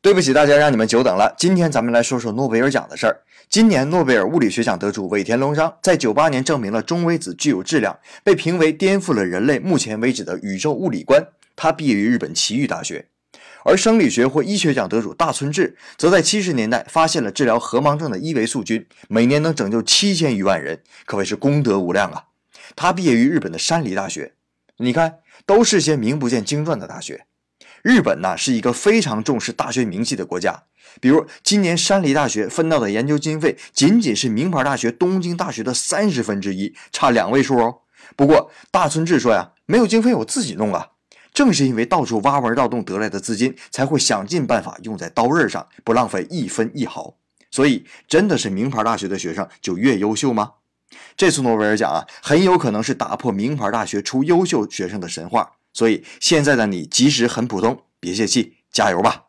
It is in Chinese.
对不起大家，让你们久等了。今天咱们来说说诺贝尔奖的事儿。今年诺贝尔物理学奖得主尾田龙章在九八年证明了中微子具有质量，被评为颠覆了人类目前为止的宇宙物理观。他毕业于日本奇遇大学。而生理学或医学奖得主大村智则在七十年代发现了治疗河盲症的伊维素菌，每年能拯救七千余万人，可谓是功德无量啊。他毕业于日本的山梨大学。你看，都是些名不见经传的大学。日本呢是一个非常重视大学名气的国家，比如今年山梨大学分到的研究经费仅仅是名牌大学东京大学的三十分之一，差两位数哦。不过大村智说呀，没有经费我自己弄啊。正是因为到处挖门盗洞得来的资金，才会想尽办法用在刀刃上，不浪费一分一毫。所以真的是名牌大学的学生就越优秀吗？这次诺贝尔奖啊，很有可能是打破名牌大学出优秀学生的神话。所以现在的你即使很普通，别泄气，加油吧！